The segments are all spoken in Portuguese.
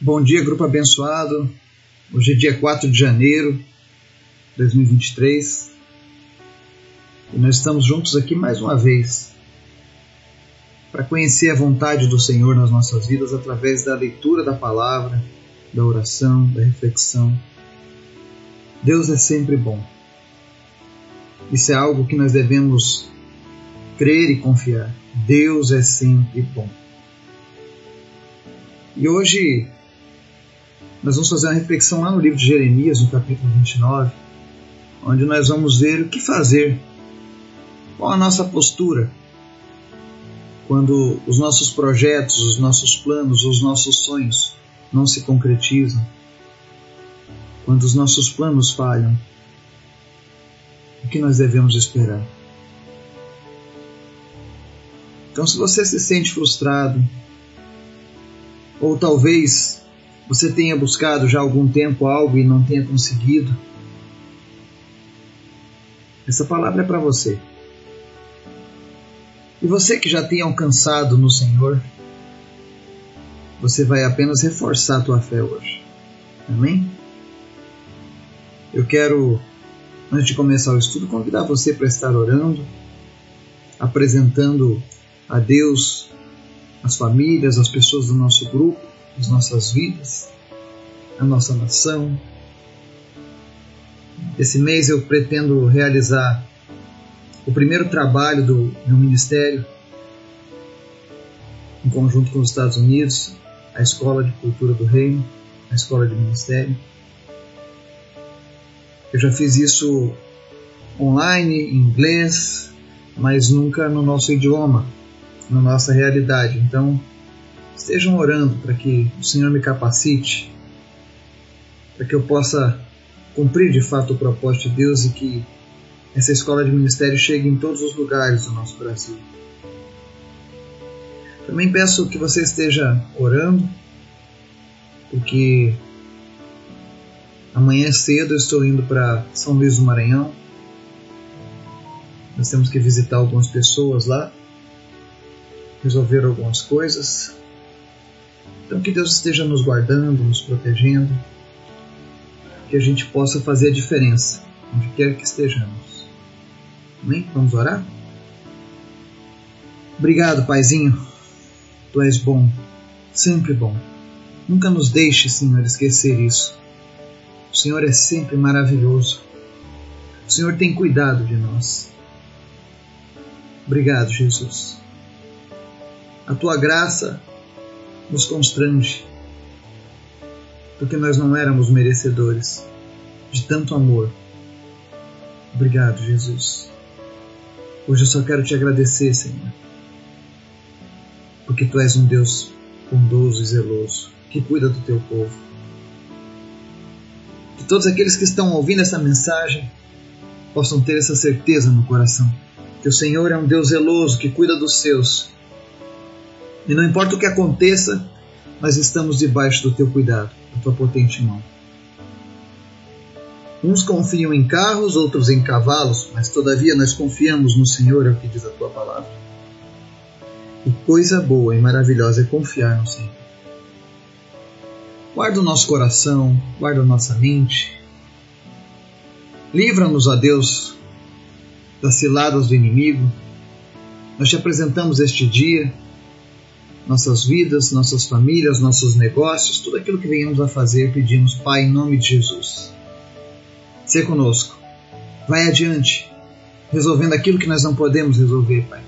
Bom dia, grupo abençoado. Hoje é dia 4 de janeiro de 2023 e nós estamos juntos aqui mais uma vez para conhecer a vontade do Senhor nas nossas vidas através da leitura da palavra, da oração, da reflexão. Deus é sempre bom. Isso é algo que nós devemos crer e confiar. Deus é sempre bom. E hoje nós vamos fazer uma reflexão lá no livro de Jeremias, no capítulo 29, onde nós vamos ver o que fazer, qual a nossa postura quando os nossos projetos, os nossos planos, os nossos sonhos não se concretizam, quando os nossos planos falham. O que nós devemos esperar? Então, se você se sente frustrado, ou talvez você tenha buscado já há algum tempo algo e não tenha conseguido, essa palavra é para você. E você que já tem alcançado no Senhor, você vai apenas reforçar a tua fé hoje. Amém? Eu quero, antes de começar o estudo, convidar você para estar orando, apresentando a Deus as famílias, as pessoas do nosso grupo, as nossas vidas, a nossa nação. Esse mês eu pretendo realizar o primeiro trabalho do meu ministério, em conjunto com os Estados Unidos, a Escola de Cultura do Reino, a Escola de Ministério. Eu já fiz isso online, em inglês, mas nunca no nosso idioma, na nossa realidade. Então, estejam orando para que o Senhor me capacite, para que eu possa cumprir de fato o propósito de Deus e que essa escola de ministério chegue em todos os lugares do nosso Brasil. Também peço que você esteja orando, porque amanhã cedo eu estou indo para São Luís do Maranhão. Nós temos que visitar algumas pessoas lá, resolver algumas coisas. Então que Deus esteja nos guardando, nos protegendo, que a gente possa fazer a diferença onde quer que estejamos. Amém? Vamos orar? Obrigado, Paizinho. Tu és bom, sempre bom. Nunca nos deixe, Senhor, esquecer isso. O Senhor é sempre maravilhoso. O Senhor tem cuidado de nós. Obrigado, Jesus. A tua graça nos constrange, porque nós não éramos merecedores de tanto amor. Obrigado, Jesus. Hoje eu só quero te agradecer, Senhor, porque tu és um Deus bondoso e zeloso, que cuida do teu povo. Que todos aqueles que estão ouvindo essa mensagem possam ter essa certeza no coração, que o Senhor é um Deus zeloso, que cuida dos seus e não importa o que aconteça, nós estamos debaixo do teu cuidado, da tua potente mão. Uns confiam em carros, outros em cavalos, mas todavia nós confiamos no Senhor, é o que diz a tua palavra. E coisa boa e maravilhosa é confiar no Senhor. Guarda o nosso coração, guarda a nossa mente. Livra-nos, a Deus, das ciladas do inimigo. Nós te apresentamos este dia nossas vidas, nossas famílias, nossos negócios, tudo aquilo que venhamos a fazer, pedimos, Pai, em nome de Jesus. Ser conosco. Vai adiante, resolvendo aquilo que nós não podemos resolver, Pai.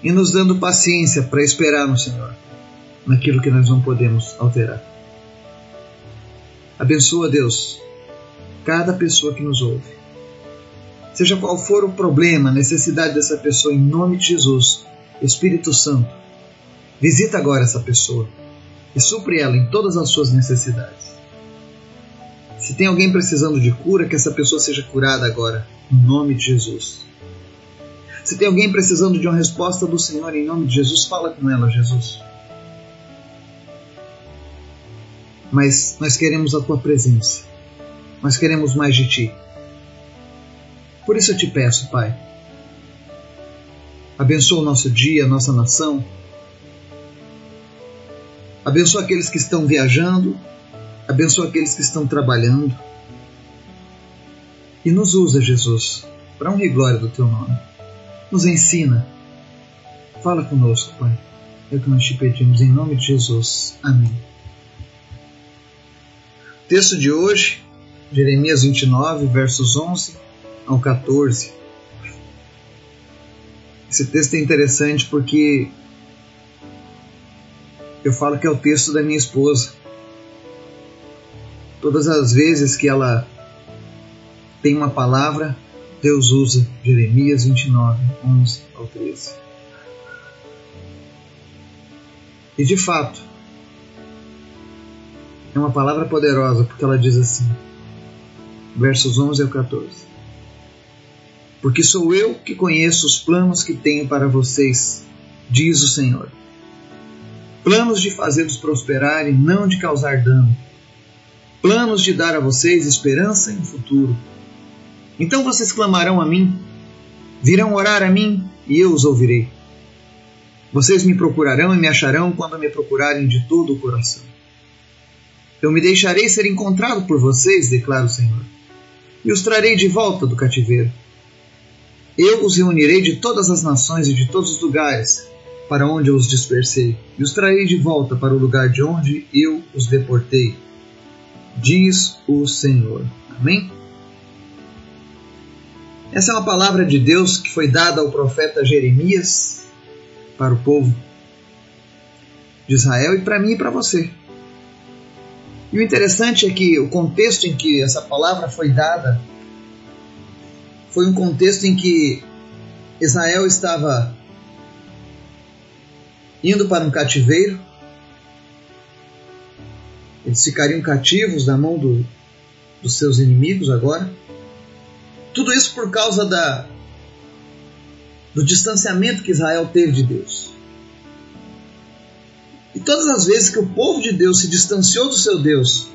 E nos dando paciência para esperar no Senhor, naquilo que nós não podemos alterar. Abençoa, Deus, cada pessoa que nos ouve. Seja qual for o problema, necessidade dessa pessoa, em nome de Jesus, Espírito Santo, visita agora essa pessoa e supre ela em todas as suas necessidades. Se tem alguém precisando de cura, que essa pessoa seja curada agora, em nome de Jesus. Se tem alguém precisando de uma resposta do Senhor, em nome de Jesus, fala com ela, Jesus. Mas nós queremos a tua presença. Nós queremos mais de ti. Por isso eu te peço, Pai, Abençoa o nosso dia, a nossa nação. Abençoa aqueles que estão viajando, abençoa aqueles que estão trabalhando. E nos usa, Jesus, para honra e glória do teu nome. Nos ensina. Fala conosco, Pai. É o que nós te pedimos em nome de Jesus. Amém. Texto de hoje, Jeremias 29, versos 11 ao 14. Esse texto é interessante porque eu falo que é o texto da minha esposa. Todas as vezes que ela tem uma palavra, Deus usa Jeremias 29, 11 ao 13. E de fato, é uma palavra poderosa, porque ela diz assim, versos 11 ao 14: Porque sou eu que conheço os planos que tenho para vocês, diz o Senhor. Planos de fazê-los prosperar e não de causar dano. Planos de dar a vocês esperança e um futuro. Então vocês clamarão a mim, virão orar a mim e eu os ouvirei. Vocês me procurarão e me acharão quando me procurarem de todo o coração. Eu me deixarei ser encontrado por vocês, declara o Senhor, e os trarei de volta do cativeiro. Eu os reunirei de todas as nações e de todos os lugares para onde eu os dispersei, e os trarei de volta para o lugar de onde eu os deportei, diz o Senhor. Amém? Essa é uma palavra de Deus que foi dada ao profeta Jeremias para o povo de Israel e para mim e para você. E o interessante é que o contexto em que essa palavra foi dada foi um contexto em que Israel estava indo para um cativeiro. Eles ficariam cativos na mão do, dos seus inimigos agora. Tudo isso por causa da, do distanciamento que Israel teve de Deus. E todas as vezes que o povo de Deus se distanciou do seu Deus,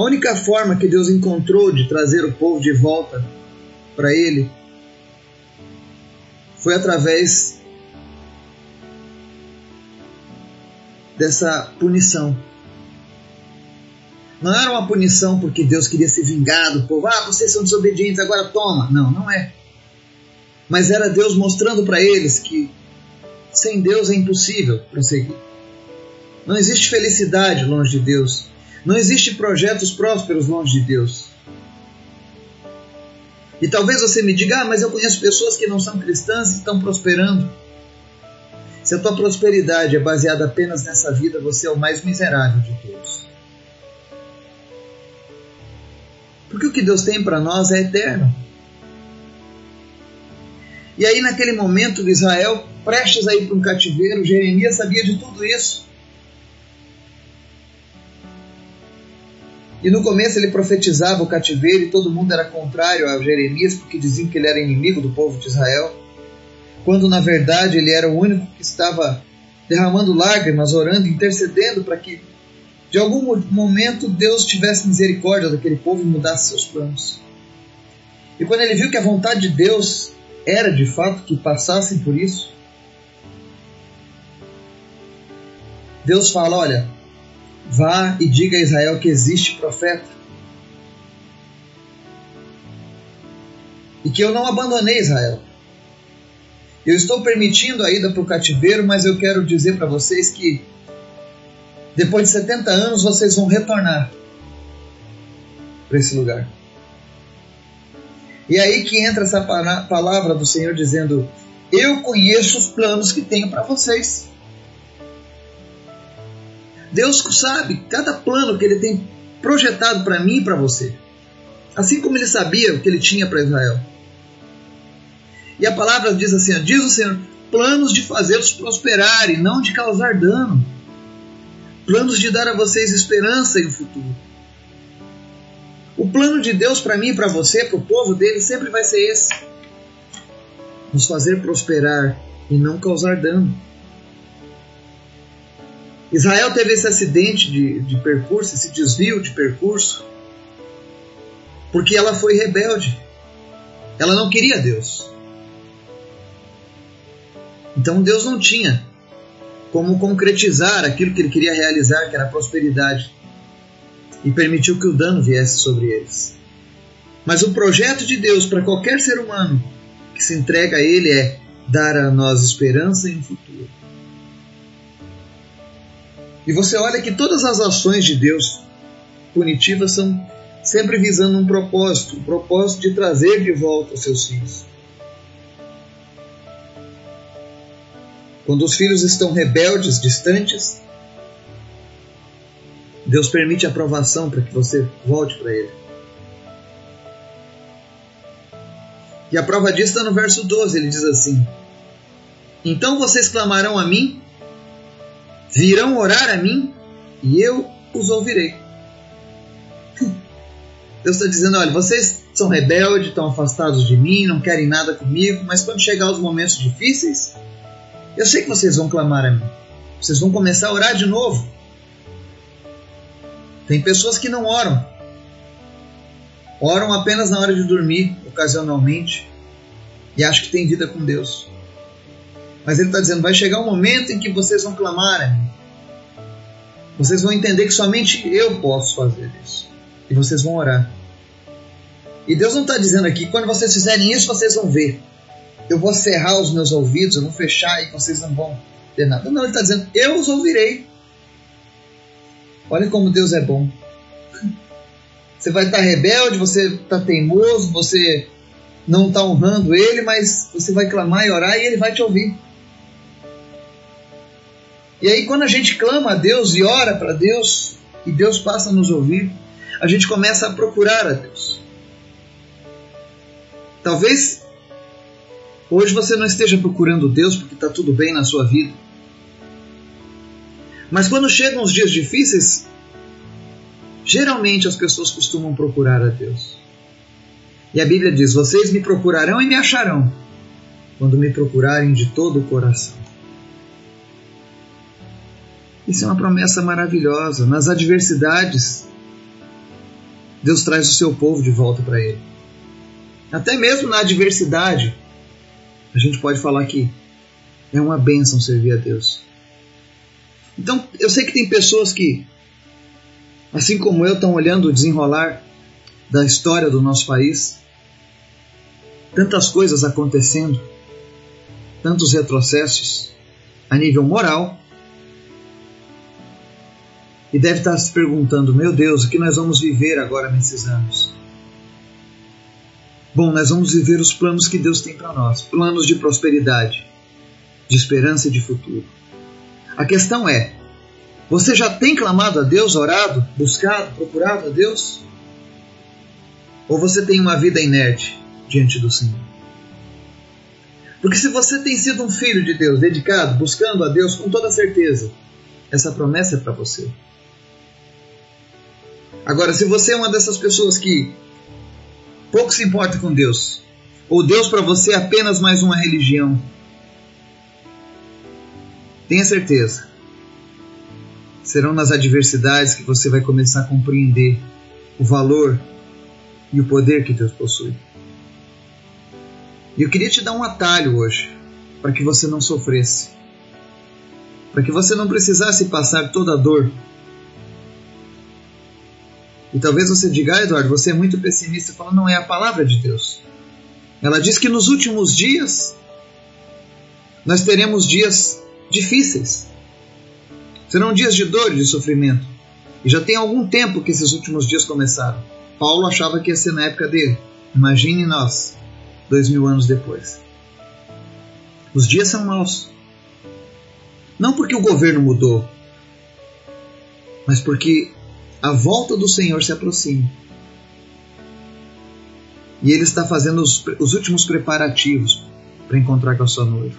a única forma que Deus encontrou de trazer o povo de volta para Ele foi através dessa punição. Não era uma punição porque Deus queria se vingar do povo. Ah, vocês são desobedientes, agora toma. Não, não é. Mas era Deus mostrando para eles que sem Deus é impossível prosseguir. Não existe felicidade longe de Deus. Não existe projetos prósperos longe de Deus. E talvez você me diga, ah, mas eu conheço pessoas que não são cristãs e estão prosperando. Se a tua prosperidade é baseada apenas nessa vida, você é o mais miserável de todos. Porque o que Deus tem para nós é eterno. E aí, naquele momento de Israel, prestes a ir para um cativeiro, Jeremias sabia de tudo isso. E no começo ele profetizava o cativeiro e todo mundo era contrário a Jeremias porque diziam que ele era inimigo do povo de Israel, quando na verdade ele era o único que estava derramando lágrimas, orando, intercedendo para que de algum momento Deus tivesse misericórdia daquele povo e mudasse seus planos. E quando ele viu que a vontade de Deus era de fato que passassem por isso, Deus fala: olha, vá e diga a Israel que existe profeta. E que eu não abandonei Israel. Eu estou permitindo a ida para o cativeiro, mas eu quero dizer para vocês que depois de 70 anos vocês vão retornar para esse lugar. E é aí que entra essa palavra do Senhor dizendo: Eu conheço os planos que tenho para vocês. Deus sabe cada plano que Ele tem projetado para mim e para você. Assim como Ele sabia o que Ele tinha para Israel. E a palavra diz assim: Diz o Senhor, planos de fazê-los prosperar e não de causar dano. Planos de dar a vocês esperança e o futuro. O plano de Deus para mim e para você, para o povo dele, sempre vai ser esse: nos fazer prosperar e não causar dano. Israel teve esse acidente de, de percurso, esse desvio de percurso, porque ela foi rebelde. Ela não queria Deus. Então Deus não tinha como concretizar aquilo que ele queria realizar, que era a prosperidade, e permitiu que o dano viesse sobre eles. Mas o projeto de Deus para qualquer ser humano que se entrega a Ele é dar a nós esperança e um futuro. E você olha que todas as ações de Deus punitivas são sempre visando um propósito, um propósito de trazer de volta os seus filhos. Quando os filhos estão rebeldes, distantes, Deus permite a aprovação para que você volte para Ele. E a prova disso está no verso 12, ele diz assim: Então vocês clamarão a mim, virão orar a mim, e eu os ouvirei. Deus está dizendo: olha, vocês são rebeldes, estão afastados de mim, não querem nada comigo, mas quando chegar os momentos difíceis, eu sei que vocês vão clamar a mim. Vocês vão começar a orar de novo. Tem pessoas que não oram. Oram apenas na hora de dormir, ocasionalmente, e acham que tem vida com Deus. Mas ele está dizendo: vai chegar um momento em que vocês vão clamar a mim. Vocês vão entender que somente eu posso fazer isso. E vocês vão orar. E Deus não está dizendo aqui: quando vocês fizerem isso, vocês vão ver eu vou cerrar os meus ouvidos, eu vou fechar e vocês não vão ter nada. Não, ele está dizendo, eu os ouvirei. Olha como Deus é bom. Você vai estar tá rebelde, você está teimoso, você não está honrando Ele, mas você vai clamar e orar e Ele vai te ouvir. E aí, quando a gente clama a Deus e ora para Deus, e Deus passa a nos ouvir, a gente começa a procurar a Deus. Talvez Hoje você não esteja procurando Deus porque está tudo bem na sua vida. Mas quando chegam os dias difíceis, geralmente as pessoas costumam procurar a Deus. E a Bíblia diz: Vocês me procurarão e me acharão, quando me procurarem de todo o coração. Isso é uma promessa maravilhosa. Nas adversidades, Deus traz o seu povo de volta para Ele. Até mesmo na adversidade, a gente pode falar que é uma bênção servir a Deus. Então, eu sei que tem pessoas que, assim como eu, estão olhando o desenrolar da história do nosso país, tantas coisas acontecendo, tantos retrocessos a nível moral, e deve estar se perguntando: meu Deus, o que nós vamos viver agora nesses anos? Bom, nós vamos viver os planos que Deus tem para nós planos de prosperidade, de esperança e de futuro. A questão é: você já tem clamado a Deus, orado, buscado, procurado a Deus? Ou você tem uma vida inerte diante do Senhor? Porque se você tem sido um filho de Deus, dedicado, buscando a Deus com toda certeza, essa promessa é para você. Agora, se você é uma dessas pessoas que pouco se importa com Deus. Ou Deus para você é apenas mais uma religião. Tenha certeza. Serão nas adversidades que você vai começar a compreender o valor e o poder que Deus possui. E eu queria te dar um atalho hoje, para que você não sofresse, para que você não precisasse passar toda a dor e talvez você diga, ah, Eduardo, você é muito pessimista. Fala, não é a palavra de Deus. Ela diz que nos últimos dias nós teremos dias difíceis. Serão dias de dor e de sofrimento. E já tem algum tempo que esses últimos dias começaram. Paulo achava que ia ser na época dele. Imagine nós, dois mil anos depois. Os dias são maus. Não porque o governo mudou, mas porque a volta do Senhor se aproxima. E ele está fazendo os, os últimos preparativos para encontrar com a sua noiva.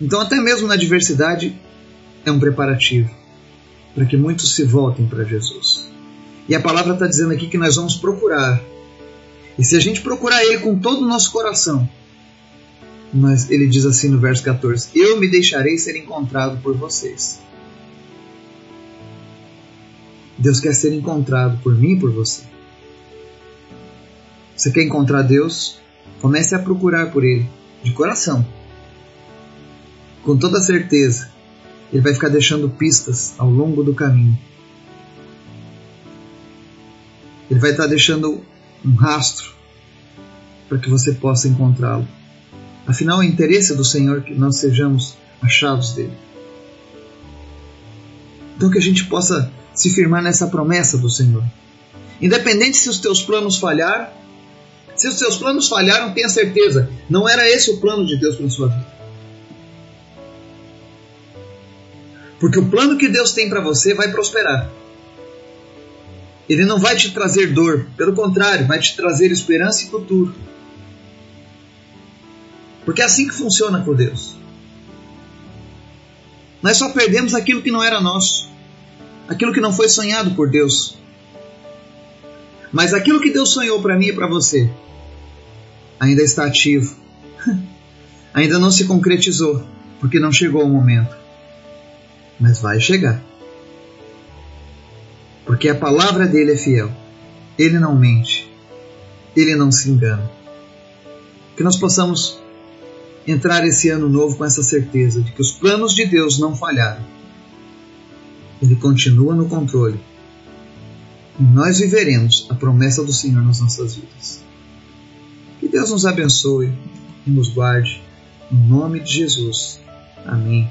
Então, até mesmo na adversidade, é um preparativo para que muitos se voltem para Jesus. E a palavra está dizendo aqui que nós vamos procurar. E se a gente procurar Ele com todo o nosso coração, ele diz assim no verso 14: Eu me deixarei ser encontrado por vocês. Deus quer ser encontrado por mim e por você. Você quer encontrar Deus? Comece a procurar por Ele, de coração. com toda certeza, Ele vai ficar deixando pistas ao longo do caminho. Ele vai estar deixando um rastro para que você possa encontrá-lo. Afinal, é interesse do Senhor que nós sejamos achados dele. Então, que a gente possa se firmar nessa promessa do Senhor. Independente se os teus planos falharam, se os teus planos falharam, tenha certeza, não era esse o plano de Deus para a sua vida. Porque o plano que Deus tem para você vai prosperar. Ele não vai te trazer dor, pelo contrário, vai te trazer esperança e futuro. Porque é assim que funciona com Deus. Nós só perdemos aquilo que não era nosso, aquilo que não foi sonhado por Deus. Mas aquilo que Deus sonhou para mim e para você ainda está ativo. ainda não se concretizou, porque não chegou o momento. Mas vai chegar. Porque a palavra dele é fiel. Ele não mente. Ele não se engana. Que nós possamos entrar esse ano novo com essa certeza de que os planos de Deus não falharam. Ele continua no controle. E nós viveremos a promessa do Senhor nas nossas vidas. Que Deus nos abençoe e nos guarde. Em nome de Jesus. Amém.